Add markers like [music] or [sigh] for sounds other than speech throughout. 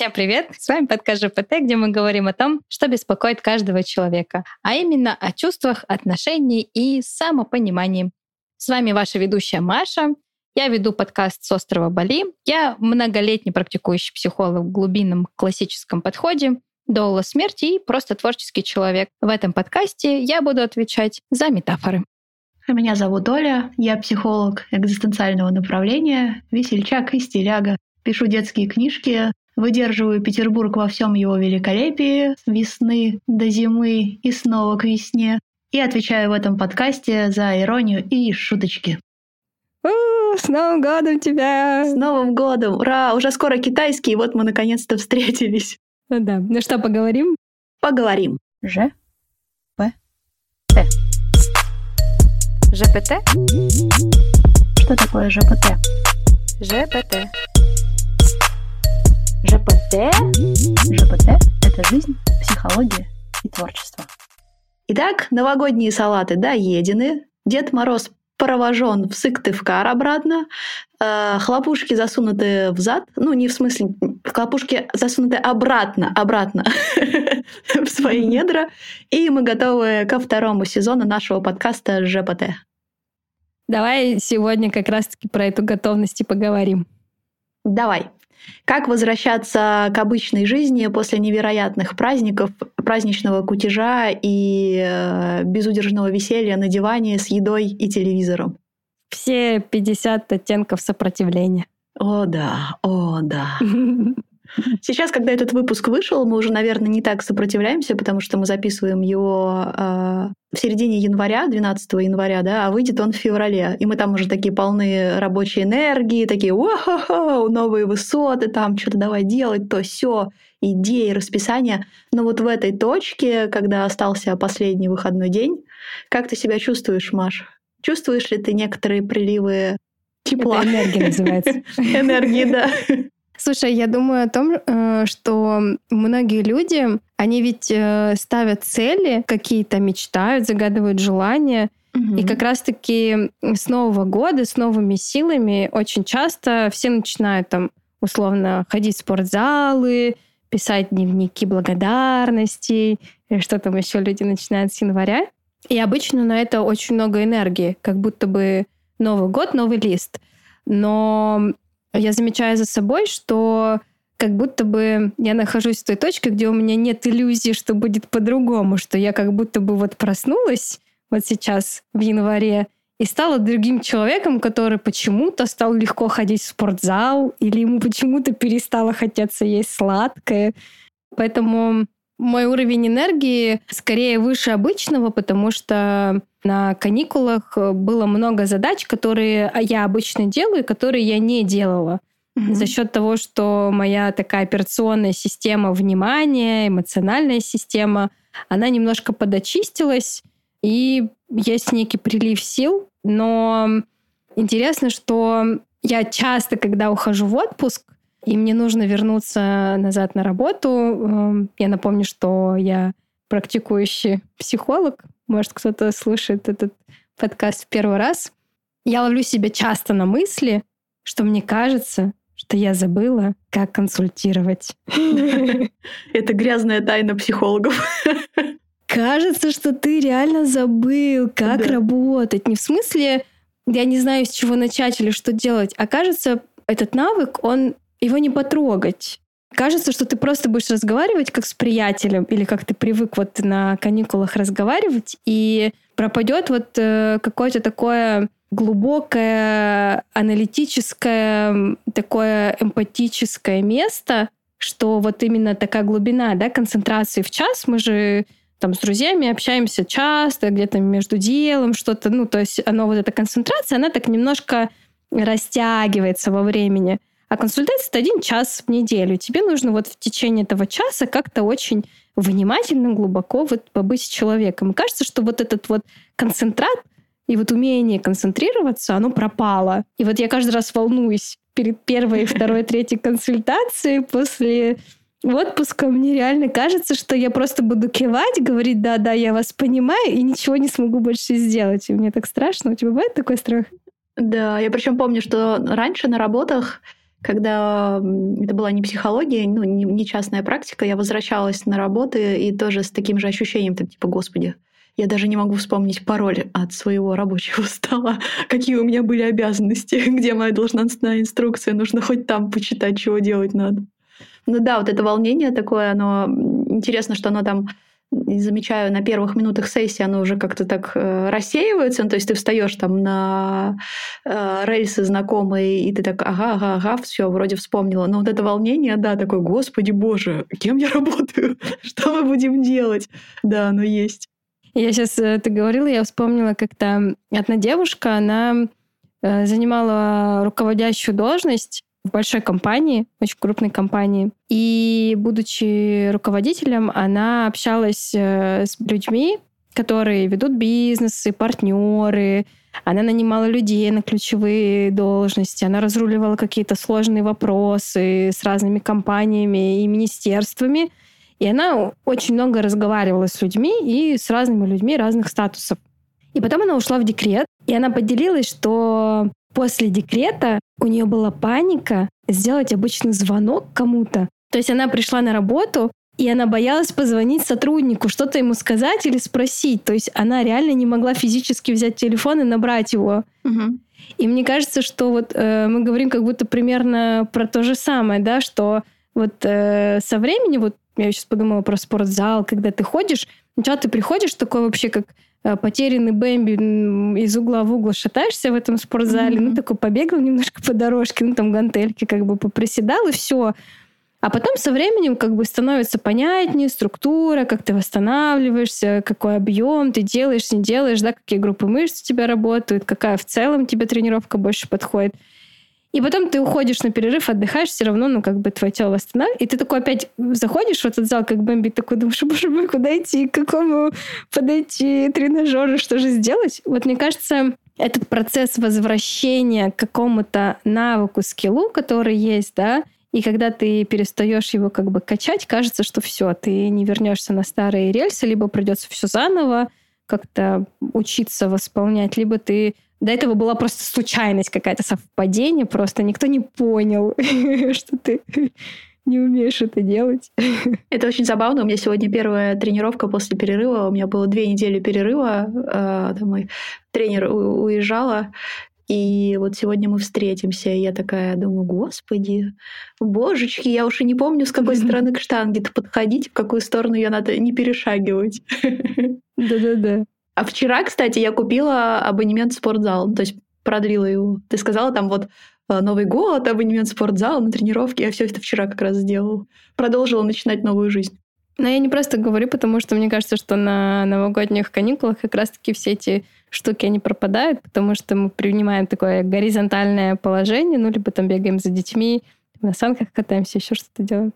Всем привет! С вами подкаст ЖПТ, где мы говорим о том, что беспокоит каждого человека, а именно о чувствах, отношениях и самопонимании. С вами ваша ведущая Маша. Я веду подкаст с острова Бали. Я многолетний практикующий психолог в глубинном классическом подходе, доула смерти и просто творческий человек. В этом подкасте я буду отвечать за метафоры. Меня зовут Оля, я психолог экзистенциального направления, весельчак и стиляга. Пишу детские книжки, Выдерживаю Петербург во всем его великолепии, с весны до зимы и снова к весне. И отвечаю в этом подкасте за иронию и шуточки. У, с Новым годом тебя! С Новым годом! Ура! Уже скоро китайский, и вот мы наконец-то встретились. Ну да. Ну что, поговорим? Поговорим. Ж. П. Т. ЖПТ? Что такое ЖПТ? ЖПТ. ЖПТ. ЖПТ – это жизнь, психология и творчество. Итак, новогодние салаты доедены, Дед Мороз провожен в Сыктывкар обратно, э, хлопушки засунуты в зад, ну не в смысле, хлопушки засунуты обратно, обратно [laughs] в свои недра, и мы готовы ко второму сезону нашего подкаста ЖПТ. Давай сегодня как раз-таки про эту готовность и поговорим. Давай. Как возвращаться к обычной жизни после невероятных праздников, праздничного кутежа и э, безудержного веселья на диване с едой и телевизором? Все 50 оттенков сопротивления. О да, о да. [laughs] Сейчас, когда этот выпуск вышел, мы уже, наверное, не так сопротивляемся, потому что мы записываем его э, в середине января, 12 января, да, а выйдет он в феврале. И мы там уже такие полны рабочей энергии, такие о новые высоты, там что-то давай делать, то все идеи, расписания. Но вот в этой точке, когда остался последний выходной день, как ты себя чувствуешь, Маш? Чувствуешь ли ты некоторые приливы тепла? Это энергия называется. [laughs] Энергии, да. Слушай, я думаю о том, э, что многие люди, они ведь э, ставят цели, какие-то мечтают, загадывают желания, Угу. И как раз-таки с Нового года, с новыми силами очень часто все начинают там условно ходить в спортзалы, писать дневники благодарностей, что там еще люди начинают с января. И обычно на это очень много энергии, как будто бы Новый год, новый лист. Но я замечаю за собой, что как будто бы я нахожусь в той точке, где у меня нет иллюзии, что будет по-другому, что я как будто бы вот проснулась вот сейчас в январе и стала другим человеком, который почему-то стал легко ходить в спортзал или ему почему-то перестало хотеться есть сладкое. Поэтому мой уровень энергии скорее выше обычного, потому что на каникулах было много задач, которые я обычно делаю, которые я не делала. Mm-hmm. За счет того, что моя такая операционная система внимания, эмоциональная система, она немножко подочистилась, и есть некий прилив сил. Но интересно, что я часто, когда ухожу в отпуск, и мне нужно вернуться назад на работу. Эм, я напомню, что я практикующий психолог. Может, кто-то слушает этот подкаст в первый раз. Я ловлю себя часто на мысли, что мне кажется, что я забыла, как консультировать. [laughs] Это грязная тайна психологов. [laughs] Кажется, что ты реально забыл, как да. работать. Не в смысле, я не знаю, с чего начать или что делать, а кажется, этот навык, он его не потрогать. Кажется, что ты просто будешь разговаривать как с приятелем, или как ты привык вот на каникулах разговаривать, и пропадет вот э, какое-то такое глубокое, аналитическое, такое эмпатическое место, что вот именно такая глубина, да, концентрации в час. Мы же там с друзьями общаемся часто, где-то между делом что-то, ну, то есть оно вот эта концентрация, она так немножко растягивается во времени. А консультация — это один час в неделю. Тебе нужно вот в течение этого часа как-то очень внимательно, глубоко вот побыть с человеком. И кажется, что вот этот вот концентрат и вот умение концентрироваться, оно пропало. И вот я каждый раз волнуюсь перед первой, второй, третьей консультацией после отпуска мне реально кажется, что я просто буду кивать, говорить, да-да, я вас понимаю, и ничего не смогу больше сделать. И мне так страшно. У тебя бывает такой страх? Да, я причем помню, что раньше на работах когда это была не психология, ну, не, не частная практика, я возвращалась на работу и тоже с таким же ощущением, там, типа, господи, я даже не могу вспомнить пароль от своего рабочего стола, [laughs] какие у меня были обязанности, [laughs] где моя должностная инструкция, нужно хоть там почитать, чего делать надо. Ну да, вот это волнение такое, оно интересно, что оно там замечаю, на первых минутах сессии оно уже как-то так э, рассеивается, ну, то есть ты встаешь там на э, рельсы знакомые, и ты так, ага, ага, ага, все, вроде вспомнила. Но вот это волнение, да, такое, господи боже, кем я работаю? [laughs] Что мы будем делать? Да, оно есть. Я сейчас, э, ты говорила, я вспомнила, как-то одна девушка, она э, занимала руководящую должность в большой компании, очень крупной компании. И, будучи руководителем, она общалась э, с людьми, которые ведут бизнесы, партнеры. Она нанимала людей на ключевые должности. Она разруливала какие-то сложные вопросы с разными компаниями и министерствами. И она очень много разговаривала с людьми и с разными людьми разных статусов. И потом она ушла в декрет, и она поделилась, что после декрета у нее была паника сделать обычный звонок кому-то. То есть она пришла на работу, и она боялась позвонить сотруднику, что-то ему сказать или спросить. То есть она реально не могла физически взять телефон и набрать его. Угу. И мне кажется, что вот э, мы говорим как будто примерно про то же самое, да, что вот э, со временем, вот я сейчас подумала про спортзал, когда ты ходишь, сначала ты приходишь такой вообще как потерянный Бэмби из угла в угол шатаешься в этом спортзале, mm-hmm. ну, такой побегал немножко по дорожке, ну, там гантельки как бы поприседал, и все. А потом со временем как бы становится понятнее структура, как ты восстанавливаешься, какой объем ты делаешь, не делаешь, да, какие группы мышц у тебя работают, какая в целом тебе тренировка больше подходит. И потом ты уходишь на перерыв, отдыхаешь, все равно, ну, как бы твое тело восстанавливается. И ты такой опять заходишь в этот зал, как Бэмби, такой думаешь, [laughs] боже мой, куда идти, к какому подойти тренажеру, что же сделать? Вот мне кажется, этот процесс возвращения к какому-то навыку, скиллу, который есть, да, и когда ты перестаешь его как бы качать, кажется, что все, ты не вернешься на старые рельсы, либо придется все заново как-то учиться восполнять, либо ты до этого была просто случайность какая-то, совпадение, просто никто не понял, [laughs] что ты не умеешь это делать. Это очень забавно. У меня сегодня первая тренировка после перерыва. У меня было две недели перерыва. Там мой тренер уезжала. И вот сегодня мы встретимся, и я такая думаю, господи, божечки, я уж и не помню, с какой [laughs] стороны к штанге-то подходить, в какую сторону ее надо не перешагивать. Да-да-да. А вчера, кстати, я купила абонемент в спортзал, то есть продлила его. Ты сказала там вот э, Новый год, абонемент в спортзал на тренировки. Я все это вчера как раз сделала. Продолжила начинать новую жизнь. Но я не просто говорю, потому что мне кажется, что на новогодних каникулах как раз-таки все эти штуки, они пропадают, потому что мы принимаем такое горизонтальное положение, ну, либо там бегаем за детьми, на санках катаемся, еще что-то делаем.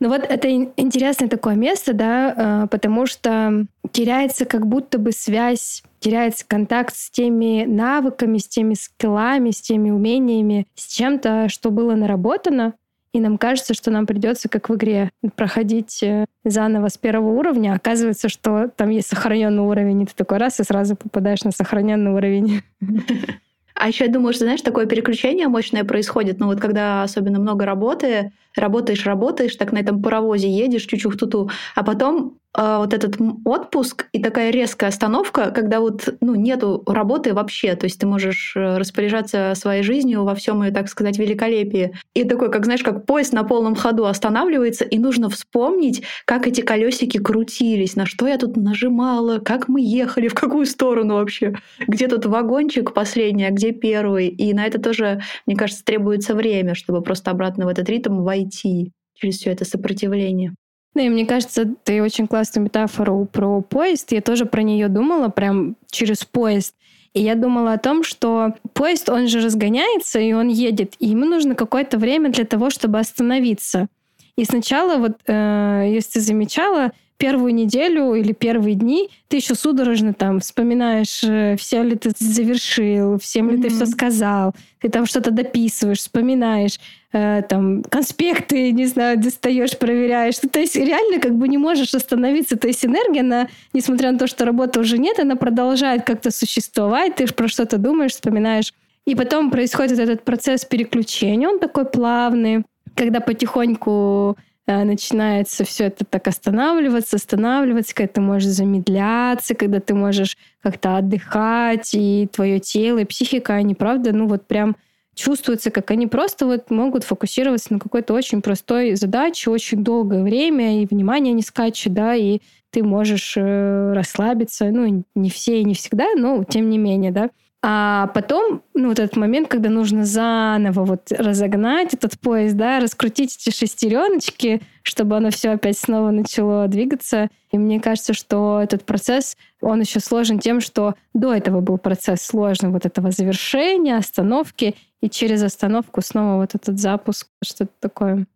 Ну вот это интересное такое место, да, а, потому что теряется как будто бы связь, теряется контакт с теми навыками, с теми скиллами, с теми умениями, с чем-то, что было наработано, и нам кажется, что нам придется, как в игре, проходить э, заново с первого уровня. Оказывается, что там есть сохраненный уровень, и ты такой раз и сразу попадаешь на сохраненный уровень. [laughs] А еще я думаю, что, знаешь, такое переключение мощное происходит, ну вот когда особенно много работы, работаешь, работаешь, так на этом паровозе едешь, чуть-чуть-туту, а потом вот этот отпуск и такая резкая остановка, когда вот ну, нету работы вообще, то есть ты можешь э, распоряжаться своей жизнью во всем ее, так сказать, великолепии. И такой, как знаешь, как поезд на полном ходу останавливается, и нужно вспомнить, как эти колесики крутились, на что я тут нажимала, как мы ехали, [laughs] в какую сторону вообще, где тут вагончик последний, а где первый. И на это тоже, мне кажется, требуется время, чтобы просто обратно в этот ритм войти через все это сопротивление. Да, и мне кажется, ты очень классную метафору про поезд. Я тоже про нее думала, прям через поезд. И я думала о том, что поезд, он же разгоняется, и он едет, и ему нужно какое-то время для того, чтобы остановиться. И сначала, вот, э, если ты замечала, первую неделю или первые дни ты еще судорожно там вспоминаешь, э, все ли ты завершил, всем ли mm-hmm. ты все сказал, ты там что-то дописываешь, вспоминаешь, э, там конспекты, [laughs] не знаю, достаешь, проверяешь. Ну, то есть реально как бы не можешь остановиться. То есть энергия, она, несмотря на то, что работы уже нет, она продолжает как-то существовать, ты про что-то думаешь, вспоминаешь И потом происходит этот процесс переключения, он такой плавный, когда потихоньку начинается все это так останавливаться, останавливаться, когда ты можешь замедляться, когда ты можешь как-то отдыхать, и твое тело, и психика, они, правда, ну вот прям чувствуется, как они просто вот могут фокусироваться на какой-то очень простой задаче очень долгое время, и внимание не скачет, да, и ты можешь э, расслабиться. Ну, не все и не всегда, но тем не менее, да. А потом, ну, вот этот момент, когда нужно заново вот разогнать этот поезд, да, раскрутить эти шестереночки, чтобы оно все опять снова начало двигаться. И мне кажется, что этот процесс, он еще сложен тем, что до этого был процесс сложный, вот этого завершения, остановки, и через остановку снова вот этот запуск, что-то такое.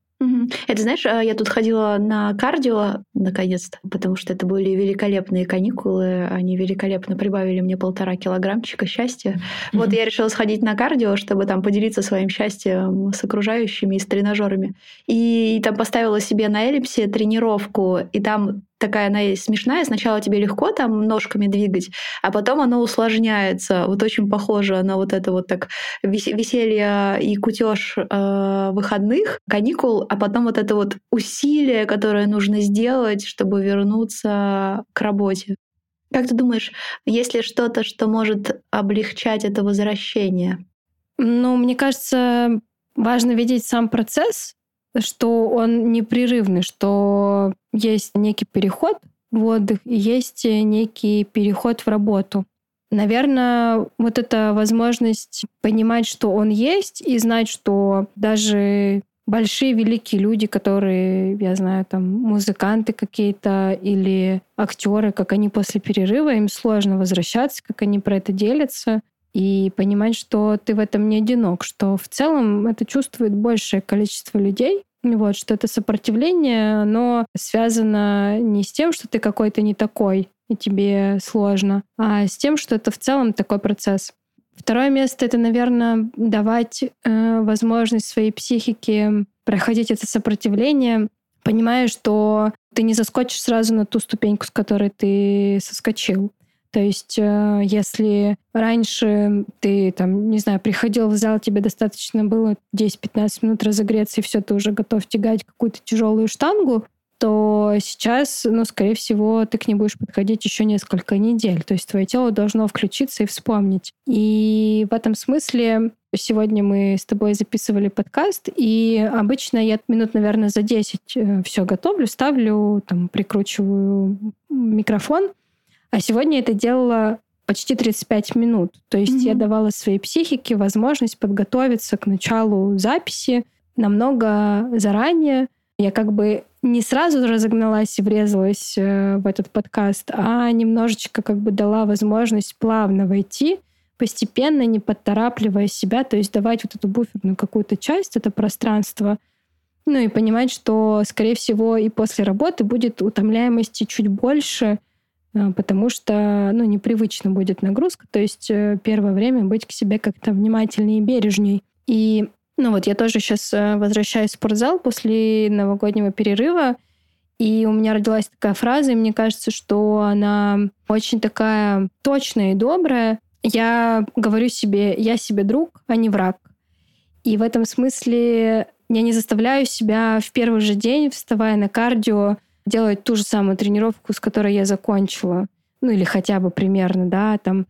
Это знаешь, а, я тут ходила на кардио наконец-то, потому что это были великолепные каникулы. Они великолепно прибавили мне полтора килограммчика счастья. Вот я решила сходить на кардио, чтобы там поделиться своим счастьем с окружающими и с тренажерами. И там поставила себе на эллипсе тренировку, и там такая она смешная. Сначала тебе легко там ножками двигать, а потом оно усложняется. Вот очень похоже на вот это вот так веселье и кутеж э, выходных, каникул, а потом вот это вот усилие, которое нужно сделать, чтобы вернуться к работе. Как ты думаешь, есть ли что-то, что может облегчать это возвращение? Ну, мне кажется, важно видеть сам процесс, что он непрерывный, что есть некий переход в отдых и есть некий переход в работу. Наверное, вот эта возможность понимать, что он есть, и знать, что даже большие великие люди, которые, я знаю, там музыканты какие-то или актеры, как они после перерыва, им сложно возвращаться, как они про это делятся, и понимать, что ты в этом не одинок, что в целом это чувствует большее количество людей, вот, что это сопротивление, оно связано не с тем, что ты какой-то не такой, и тебе сложно, а с тем, что это в целом такой процесс. Второе место — это, наверное, давать э, возможность своей психике проходить это сопротивление, понимая, что ты не заскочишь сразу на ту ступеньку, с которой ты соскочил. То есть, э, если раньше ты, там, не знаю, приходил в зал, тебе достаточно было 10-15 минут разогреться, и все, ты уже готов тягать какую-то тяжелую штангу, то сейчас, ну, скорее всего, ты к ней будешь подходить еще несколько недель. То есть твое тело должно включиться и вспомнить. И в этом смысле сегодня мы с тобой записывали подкаст, и обычно я минут, наверное, за 10 э, все готовлю, ставлю, там, прикручиваю микрофон, а сегодня это делала почти 35 минут. То есть mm-hmm. я давала своей психике возможность подготовиться к началу записи намного заранее. Я как бы не сразу разогналась и врезалась э, в этот подкаст, а немножечко как бы дала возможность плавно войти, постепенно, не подторапливая себя, то есть давать вот эту буферную какую-то часть, это пространство, ну и понимать, что, скорее всего, и после работы будет утомляемости чуть больше, потому что ну, непривычно будет нагрузка. То есть э, первое время быть к себе как-то внимательнее и бережней. И ну вот я тоже сейчас э, возвращаюсь в спортзал после новогоднего перерыва, и у меня родилась такая фраза, и мне кажется, что она очень такая точная и добрая. Я говорю себе, я себе друг, а не враг. И в этом смысле я не заставляю себя в первый же день, вставая на кардио, делать ту же самую тренировку, с которой я закончила, ну или хотя бы примерно, да, там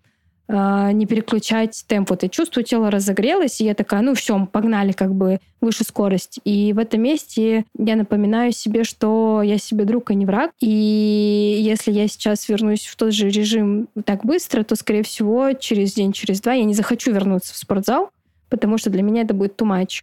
э, не переключать темп. Вот я чувствую, тело разогрелось, и я такая, ну все, погнали как бы выше скорость. И в этом месте я напоминаю себе, что я себе друг, а не враг. И если я сейчас вернусь в тот же режим так быстро, то, скорее всего, через день, через два я не захочу вернуться в спортзал, потому что для меня это будет too much.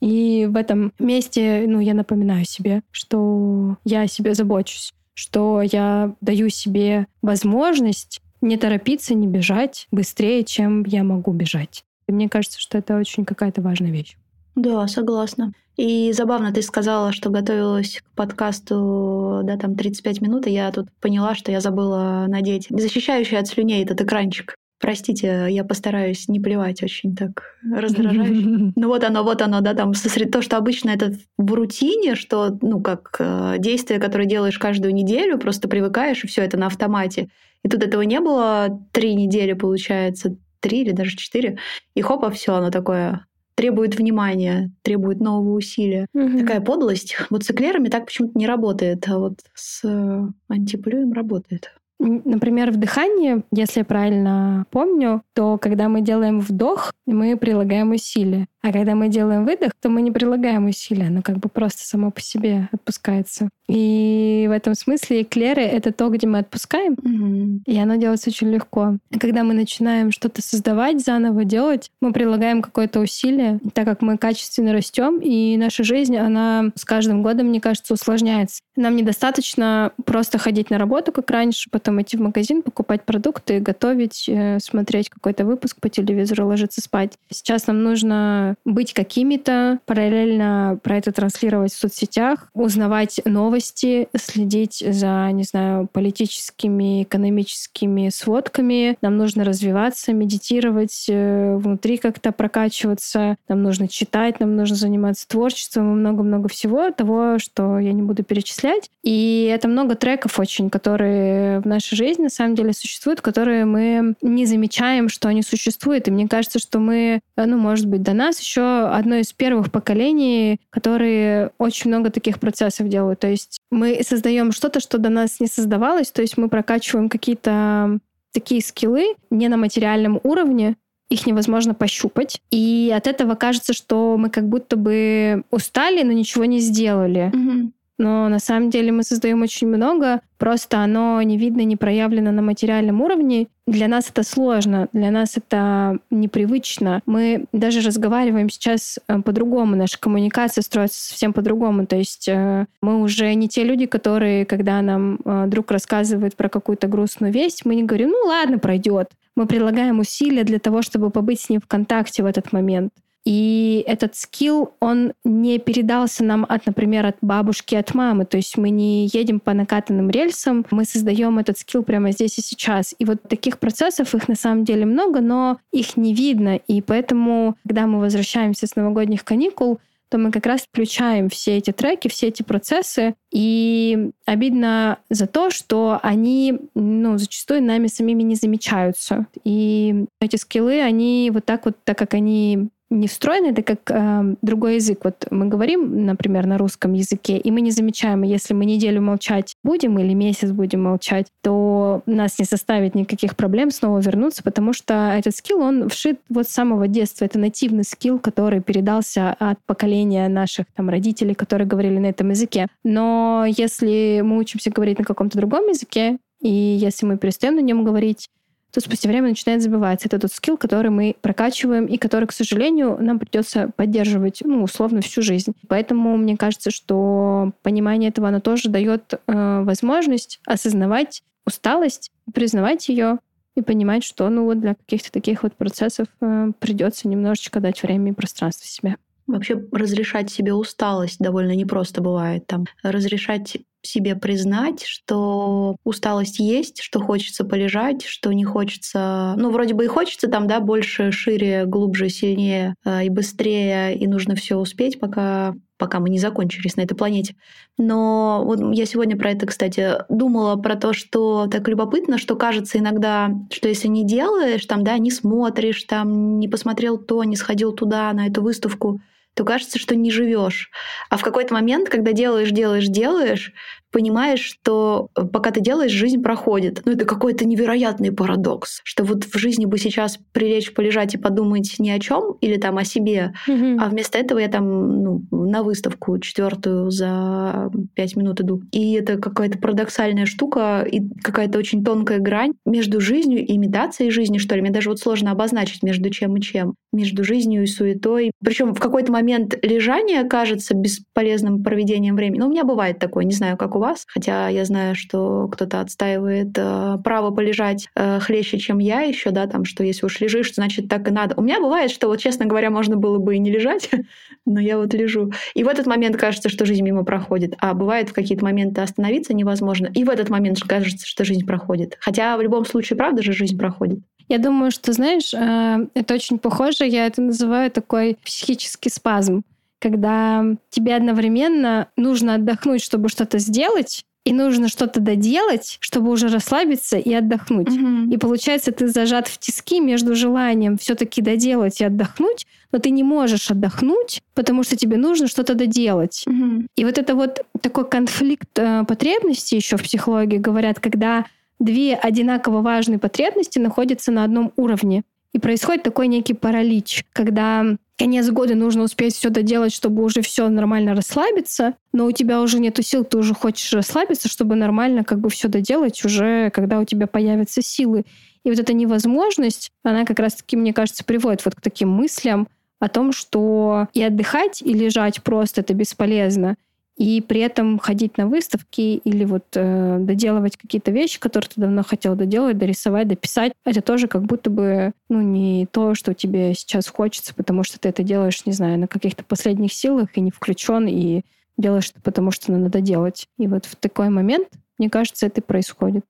И в этом месте, ну, я напоминаю себе, что я о себе забочусь, что я даю себе возможность не торопиться, не бежать быстрее, чем я могу бежать. И мне кажется, что это очень какая-то важная вещь. Да, согласна. И забавно, ты сказала, что готовилась к подкасту, да, там 35 минут, и я тут поняла, что я забыла надеть защищающий от слюней этот экранчик. Простите, я постараюсь не плевать очень так раздражающе. [laughs] Ну вот оно, вот оно, да, там сосред... то, что обычно это в рутине, что, ну, как э, действие, которое делаешь каждую неделю, просто привыкаешь, и все это на автомате. И тут этого не было три недели, получается, три или даже четыре, и хопа, все, оно такое требует внимания, требует нового усилия. Угу. Такая подлость. Вот с эклерами так почему-то не работает, а вот с э, антиплюем работает. Например, в дыхании, если я правильно помню, то когда мы делаем вдох, мы прилагаем усилия. А когда мы делаем выдох, то мы не прилагаем усилия, оно как бы просто само по себе отпускается. И в этом смысле эклеры — это то, где мы отпускаем, mm-hmm. и оно делается очень легко. А когда мы начинаем что-то создавать, заново делать, мы прилагаем какое-то усилие, так как мы качественно растем, и наша жизнь, она с каждым годом, мне кажется, усложняется. Нам недостаточно просто ходить на работу, как раньше, потом идти в магазин, покупать продукты, готовить, э, смотреть какой-то выпуск по телевизору, ложиться спать. Сейчас нам нужно быть какими-то, параллельно про это транслировать в соцсетях, узнавать новости, следить за, не знаю, политическими, экономическими сводками. Нам нужно развиваться, медитировать, э, внутри как-то прокачиваться. Нам нужно читать, нам нужно заниматься творчеством и много-много всего того, что я не буду перечислять. И это много треков очень, которые в нашей жизни на самом деле существуют, которые мы не замечаем, что они существуют. И мне кажется, что мы, э, ну, может быть, до нас еще одно из первых поколений, которые очень много таких процессов делают. То есть мы создаем что-то, что до нас не создавалось, то есть мы прокачиваем какие-то такие скиллы не на материальном уровне, их невозможно пощупать. И от этого кажется, что мы как будто бы устали, но ничего не сделали. Mm-hmm но на самом деле мы создаем очень много, просто оно не видно, не проявлено на материальном уровне. Для нас это сложно, для нас это непривычно. Мы даже разговариваем сейчас э, по-другому, наша коммуникация строится совсем по-другому. То есть э, мы уже не те люди, которые, когда нам э, друг рассказывает про какую-то грустную весть, мы не говорим, ну ладно, пройдет. Мы прилагаем усилия для того, чтобы побыть с ним в контакте в этот момент. И этот скилл, он не передался нам от, например, от бабушки, от мамы. То есть мы не едем по накатанным рельсам, мы создаем этот скилл прямо здесь и сейчас. И вот таких процессов, их на самом деле много, но их не видно. И поэтому, когда мы возвращаемся с новогодних каникул, то мы как раз включаем все эти треки, все эти процессы. И обидно за то, что они ну, зачастую нами самими не замечаются. И эти скиллы, они вот так вот, так как они не встроено, это как э, другой язык. Вот мы говорим, например, на русском языке, и мы не замечаем, если мы неделю молчать будем или месяц будем молчать, то нас не составит никаких проблем снова вернуться, потому что этот скилл, он вшит вот с самого детства. Это нативный скилл, который передался от поколения наших там родителей, которые говорили на этом языке. Но если мы учимся говорить на каком-то другом языке, и если мы перестаем на нем говорить, то спустя время начинает забываться. Это тот скилл, который мы прокачиваем и который, к сожалению, нам придется поддерживать, ну, условно, всю жизнь. Поэтому мне кажется, что понимание этого, оно тоже дает э, возможность осознавать усталость, признавать ее и понимать, что, ну, вот для каких-то таких вот процессов э, придется немножечко дать время и пространство себе. Вообще разрешать себе усталость довольно непросто бывает. Там разрешать себе признать, что усталость есть, что хочется полежать, что не хочется... Ну, вроде бы и хочется там, да, больше, шире, глубже, сильнее э, и быстрее, и нужно все успеть, пока пока мы не закончились на этой планете. Но вот я сегодня про это, кстати, думала про то, что так любопытно, что кажется иногда, что если не делаешь, там, да, не смотришь, там, не посмотрел то, не сходил туда, на эту выставку, то кажется, что не живешь. А в какой-то момент, когда делаешь, делаешь, делаешь, понимаешь, что э, пока ты делаешь, жизнь проходит. Ну, это какой-то невероятный парадокс, что вот в жизни бы сейчас прилечь, полежать и подумать ни о чем или там о себе, mm-hmm. а вместо этого я там ну, на выставку четвертую за пять минут иду. И это какая-то парадоксальная штука и какая-то очень тонкая грань между жизнью и имитацией жизни, что ли. Мне даже вот сложно обозначить между чем и чем. Между жизнью и суетой. Причем в какой-то момент лежание кажется бесполезным проведением времени. Ну, у меня бывает такое, не знаю, как у вас, хотя я знаю, что кто-то отстаивает э, право полежать э, хлеще, чем я еще, да, там, что если уж лежишь, значит так и надо. У меня бывает, что вот, честно говоря, можно было бы и не лежать, [laughs] но я вот лежу. И в этот момент кажется, что жизнь мимо проходит, а бывает в какие-то моменты остановиться невозможно, и в этот момент кажется, что жизнь проходит. Хотя в любом случае, правда же, жизнь проходит. Я думаю, что, знаешь, э, это очень похоже, я это называю такой психический спазм когда тебе одновременно нужно отдохнуть, чтобы что-то сделать, и нужно что-то доделать, чтобы уже расслабиться и отдохнуть. Мгм. И получается, ты зажат в тиски между желанием все-таки доделать и отдохнуть, но ты не можешь отдохнуть, потому что тебе нужно что-то доделать. Мгм. И вот это вот такой конфликт э, потребностей еще в психологии говорят, когда две одинаково важные потребности находятся на одном уровне. И происходит такой некий паралич, когда конец года нужно успеть все доделать, чтобы уже все нормально расслабиться, но у тебя уже нету сил, ты уже хочешь расслабиться, чтобы нормально как бы все доделать уже, когда у тебя появятся силы. И вот эта невозможность, она как раз-таки, мне кажется, приводит вот к таким мыслям о том, что и отдыхать, и лежать просто это бесполезно и при этом ходить на выставки или вот э, доделывать какие-то вещи, которые ты давно хотел доделать, дорисовать, дописать, это тоже как будто бы ну не то, что тебе сейчас хочется, потому что ты это делаешь, не знаю, на каких-то последних силах и не включен, и делаешь это потому, что надо делать. И вот в такой момент, мне кажется, это и происходит.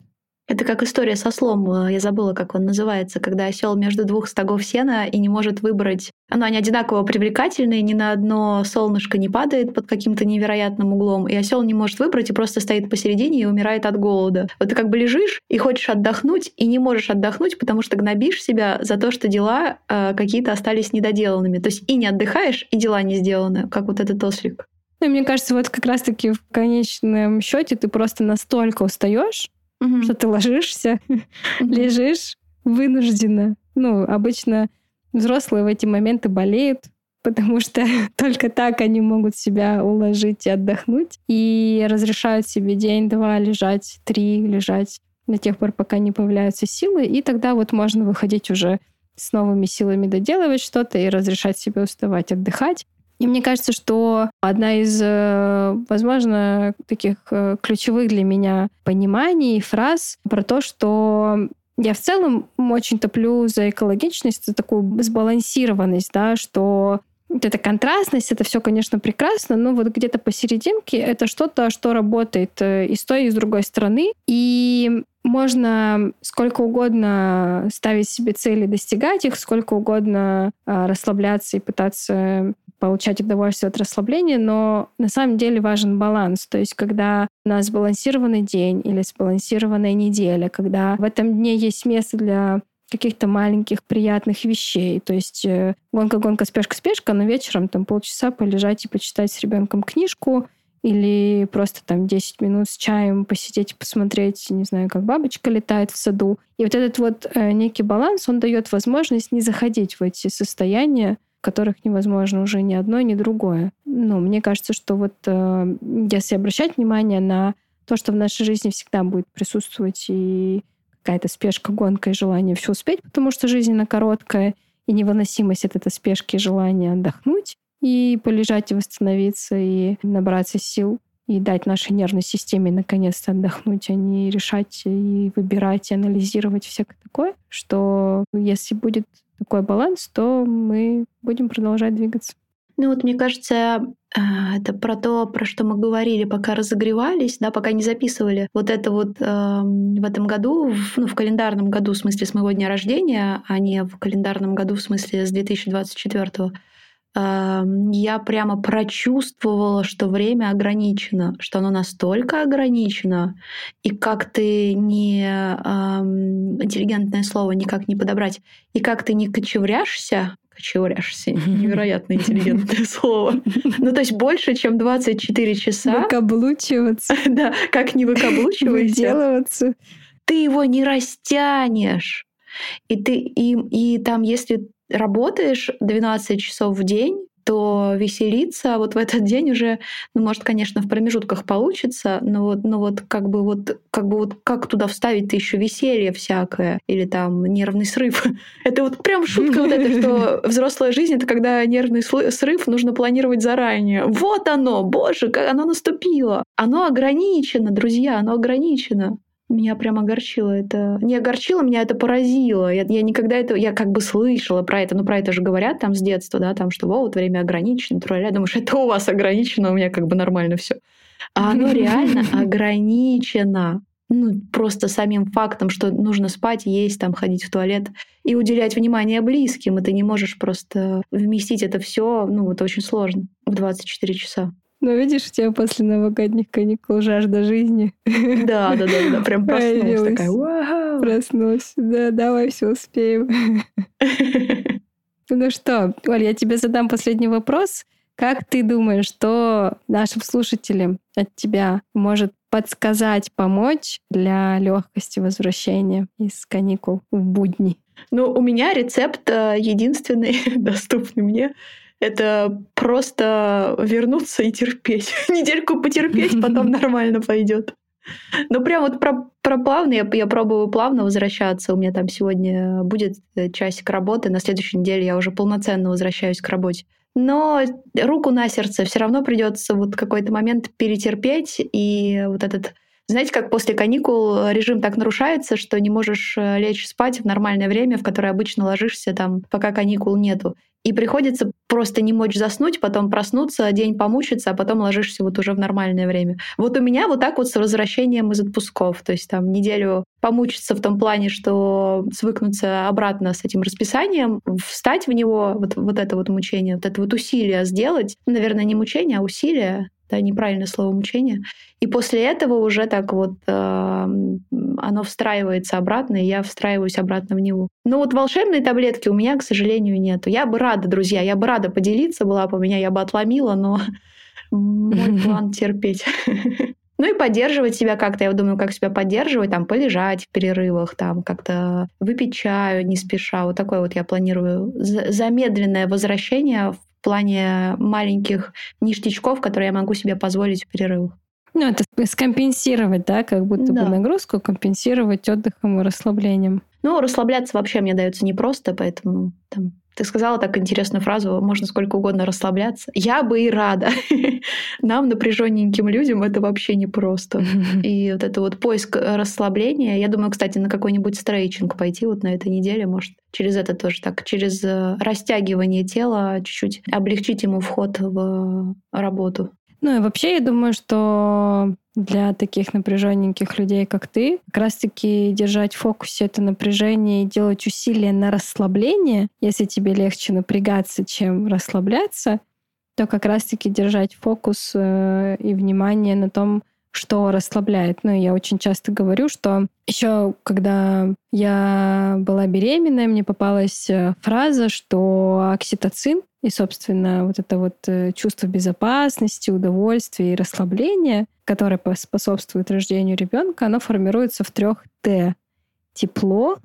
Это как история со слом. э, Я забыла, как он называется, когда осел между двух стогов сена и не может выбрать. Ну, они одинаково привлекательные, ни на одно солнышко не падает под каким-то невероятным углом, и осел не может выбрать и просто стоит посередине и умирает от голода. Вот ты как бы лежишь и хочешь отдохнуть, и не можешь отдохнуть, потому что гнобишь себя за то, что дела э, какие-то остались недоделанными. То есть и не отдыхаешь, и дела не сделаны, как вот этот ослик. Ну, мне кажется, вот как раз-таки в конечном счете ты просто настолько устаешь, Мгм. что ты ложишься, [laughs] лежишь вынужденно. Ну, обычно взрослые в эти моменты болеют, потому что [laughs] только так они могут себя уложить и отдохнуть. И разрешают себе день-два лежать, три лежать до тех пор, пока не появляются силы. И тогда вот можно выходить уже с новыми силами доделывать что-то и разрешать себе уставать, отдыхать. И мне кажется, что одна из, э, возможно, таких э, ключевых для меня пониманий, фраз про то, что я в целом очень топлю за экологичность, за такую сбалансированность, да, что вот эта контрастность, это все, конечно, прекрасно, но вот где-то посерединке это что-то, что работает э, и с той, и с другой стороны. И можно сколько угодно ставить себе цели, достигать их, сколько угодно а, расслабляться и пытаться получать удовольствие от расслабления, но на самом деле важен баланс. То есть, когда у нас сбалансированный день или сбалансированная неделя, когда в этом дне есть место для каких-то маленьких приятных вещей. То есть э, гонка-гонка, спешка-спешка, но вечером там полчаса полежать и почитать с ребенком книжку или просто там 10 минут с чаем посидеть посмотреть, не знаю, как бабочка летает в саду. И вот этот вот э, некий баланс, он дает возможность не заходить в эти состояния, которых невозможно уже ни одно, ни другое. Ну, мне кажется, что вот э, если обращать внимание на то, что в нашей жизни всегда будет присутствовать и какая-то спешка, гонка и желание все успеть, потому что жизнь она короткая, и невыносимость от этой спешки и желания отдохнуть, и полежать и восстановиться, и набраться сил, и дать нашей нервной системе наконец-то отдохнуть, а не решать и выбирать, и анализировать всякое такое, что если будет такой баланс, то мы будем продолжать двигаться. Ну вот мне кажется, а, это про то, про что мы говорили, пока разогревались, да, пока не записывали. Вот это вот э, в этом году, в, ну, в календарном году, в смысле с моего дня рождения, а не в календарном году, в смысле с 2024 э, я прямо прочувствовала, что время ограничено, что оно настолько ограничено, и как ты не э, интеллигентное слово никак не подобрать, и как ты не кочевряшься, кочевряшься, невероятно интеллигентное [laughs] слово. Ну, то есть больше, чем 24 часа. Выкаблучиваться. [laughs] Да, как не выкаблучивайся. Выделываться. Ты его не растянешь. И ты и, и там, если работаешь 12 часов в день, то веселиться вот в этот день уже, ну, может, конечно, в промежутках получится, но вот, но вот как бы вот, как бы вот как туда вставить-то еще веселье всякое или там нервный срыв. [laughs] Это вот прям шутка вот эта, что [laughs] взрослая жизнь — это когда нервный срыв нужно планировать заранее. Вот оно, боже, как оно наступило. Оно ограничено, друзья, оно ограничено. Меня прям огорчило это. Не огорчило, меня это поразило. Я, я никогда это... Я как бы слышала про это, но про это же говорят там с детства, да, там, что вот время ограничено, тролля. Думаешь, это [laughs] у вас ограничено, у меня как бы нормально все. А оно [laughs] реально ограничено. Ну, просто самим фактом, что нужно спать, есть, там, ходить в туалет и уделять внимание близким, и ты не можешь просто вместить это все, ну, это очень сложно в 24 часа. Ну, видишь, у тебя после новогодних каникул жажда жизни. Да, да, да, да, прям проснулась такая, вау. Проснулась, да, давай все успеем. Ну что, Оль, я тебе задам последний вопрос. Как ты думаешь, что нашим слушателям от тебя может подсказать, помочь для легкости возвращения из каникул в будни? Ну, у меня рецепт э, единственный, [laughs] доступный мне. Это просто вернуться и терпеть. [laughs] Недельку потерпеть, потом [laughs] нормально пойдет. Ну, прям вот про, про плавно, я, я пробую плавно возвращаться. У меня там сегодня будет э, часик работы, на следующей неделе я уже полноценно возвращаюсь к работе. Но руку на сердце все равно придется вот какой-то момент перетерпеть, и вот этот знаете, как после каникул режим так нарушается, что не можешь э, лечь спать в нормальное время, в которое обычно ложишься, там, пока каникул нету. И приходится просто не мочь заснуть, потом проснуться, день помучиться, а потом ложишься вот уже в нормальное время. Вот у меня вот так вот с возвращением из отпусков. То есть там неделю помучиться в том плане, что свыкнуться обратно с этим расписанием, встать в него, вот, вот это вот мучение, вот это вот усилие сделать, наверное, не мучение, а усилие, да, неправильное слово мучение. И после этого уже так вот э, оно встраивается обратно, и я встраиваюсь обратно в него. Но вот волшебной таблетки у меня, к сожалению, нету. Я бы рада, друзья, я бы рада поделиться, была бы меня, я бы отломила, но [laughs] мой [laughs] план терпеть. [laughs] Ну и поддерживать себя как-то. Я думаю, как себя поддерживать, там, полежать в перерывах, там, как-то выпить чаю не спеша. Вот такое вот я планирую. Замедленное возвращение в плане маленьких ништячков, которые я могу себе позволить в перерывах. Ну, это скомпенсировать, да, как будто да. бы нагрузку, компенсировать отдыхом и расслаблением. Ну, расслабляться вообще мне дается непросто, поэтому там ты сказала так интересную фразу, можно сколько угодно расслабляться. Я бы и рада. [laughs] Нам, напряженненьким людям, это вообще непросто. [laughs] И вот это вот поиск расслабления, я думаю, кстати, на какой-нибудь стрейчинг пойти вот на этой неделе, может, через это тоже так, через э, растягивание тела чуть-чуть облегчить ему вход в работу. Ну и вообще, я думаю, что для таких напряженненьких людей, как ты, как раз-таки держать в фокусе это напряжение и делать усилия на расслабление, если тебе легче напрягаться, чем расслабляться, то как раз-таки держать фокус э, и внимание на том, что расслабляет. Ну, я очень часто говорю, что еще когда я была беременная, мне попалась э, фраза, что окситоцин и, собственно, вот это вот э, чувство безопасности, удовольствия и расслабления, которое способствует рождению ребенка, оно формируется в трех Т. Тепло,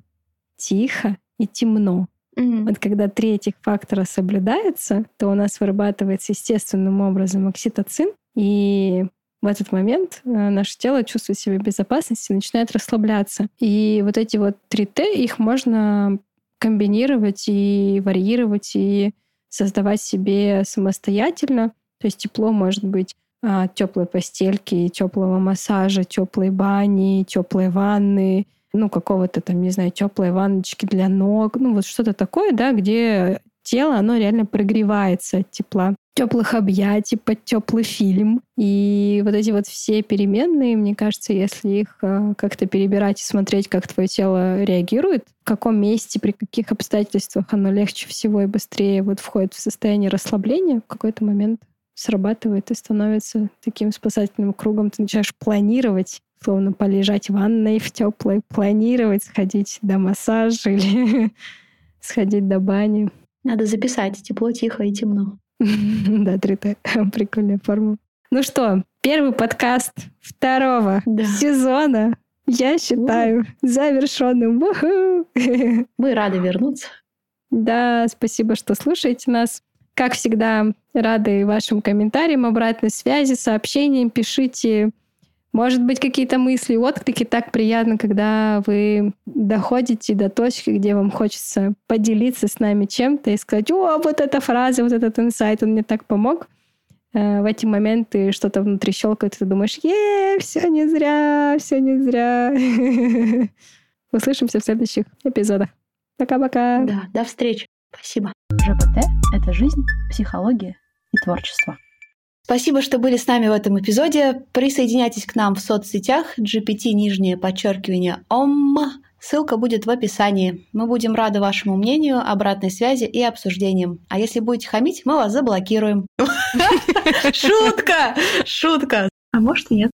тихо и темно. Mm-hmm. Вот когда три этих фактора соблюдается, то у нас вырабатывается естественным образом окситоцин, и в этот момент э, наше тело чувствует себя в безопасности, начинает расслабляться. И вот эти вот три Т, их можно комбинировать и варьировать, и создавать себе самостоятельно. То есть тепло может быть а, теплой постельки, теплого массажа, теплой бани, теплой ванны, ну, какого-то там, не знаю, теплой ванночки для ног, ну, вот что-то такое, да, где тело, оно реально прогревается от тепла теплых объятий, под теплый фильм. И вот эти вот все переменные, мне кажется, если их э, как-то перебирать и смотреть, как твое тело реагирует, в каком месте, при каких обстоятельствах оно легче всего и быстрее вот входит в состояние расслабления, в какой-то момент срабатывает и становится таким спасательным кругом. Ты начинаешь планировать, словно полежать в ванной в теплой, планировать, сходить до массажа [laughs] или сходить до бани. Надо записать тепло, тихо и темно. [laughs] Да, 3Т. [laughs] Прикольная форма. Ну что, первый подкаст второго да. сезона, я считаю, завершенным. [laughs] Мы рады вернуться. Да, спасибо, что слушаете нас. Как всегда, рады вашим комментариям, обратной связи, сообщениям. Пишите может быть, какие-то мысли, отклики. Так приятно, когда вы доходите до точки, где вам хочется поделиться с нами чем-то и сказать, о, вот эта фраза, вот этот инсайт, он мне так помог. Э, в эти моменты что-то внутри щелкает, и ты думаешь, е, все не зря, все не зря. [laughs] Услышимся в следующих эпизодах. Пока-пока. Да, до встречи. Спасибо. ЖПТ — это жизнь, психология и творчество. Спасибо, что были с нами в этом эпизоде. Присоединяйтесь к нам в соцсетях GPT нижнее подчеркивание ОМ. Ссылка будет в описании. Мы будем рады вашему мнению, обратной связи и обсуждениям. А если будете хамить, мы вас заблокируем. [laughs] Шутка! Шутка! А может и нет.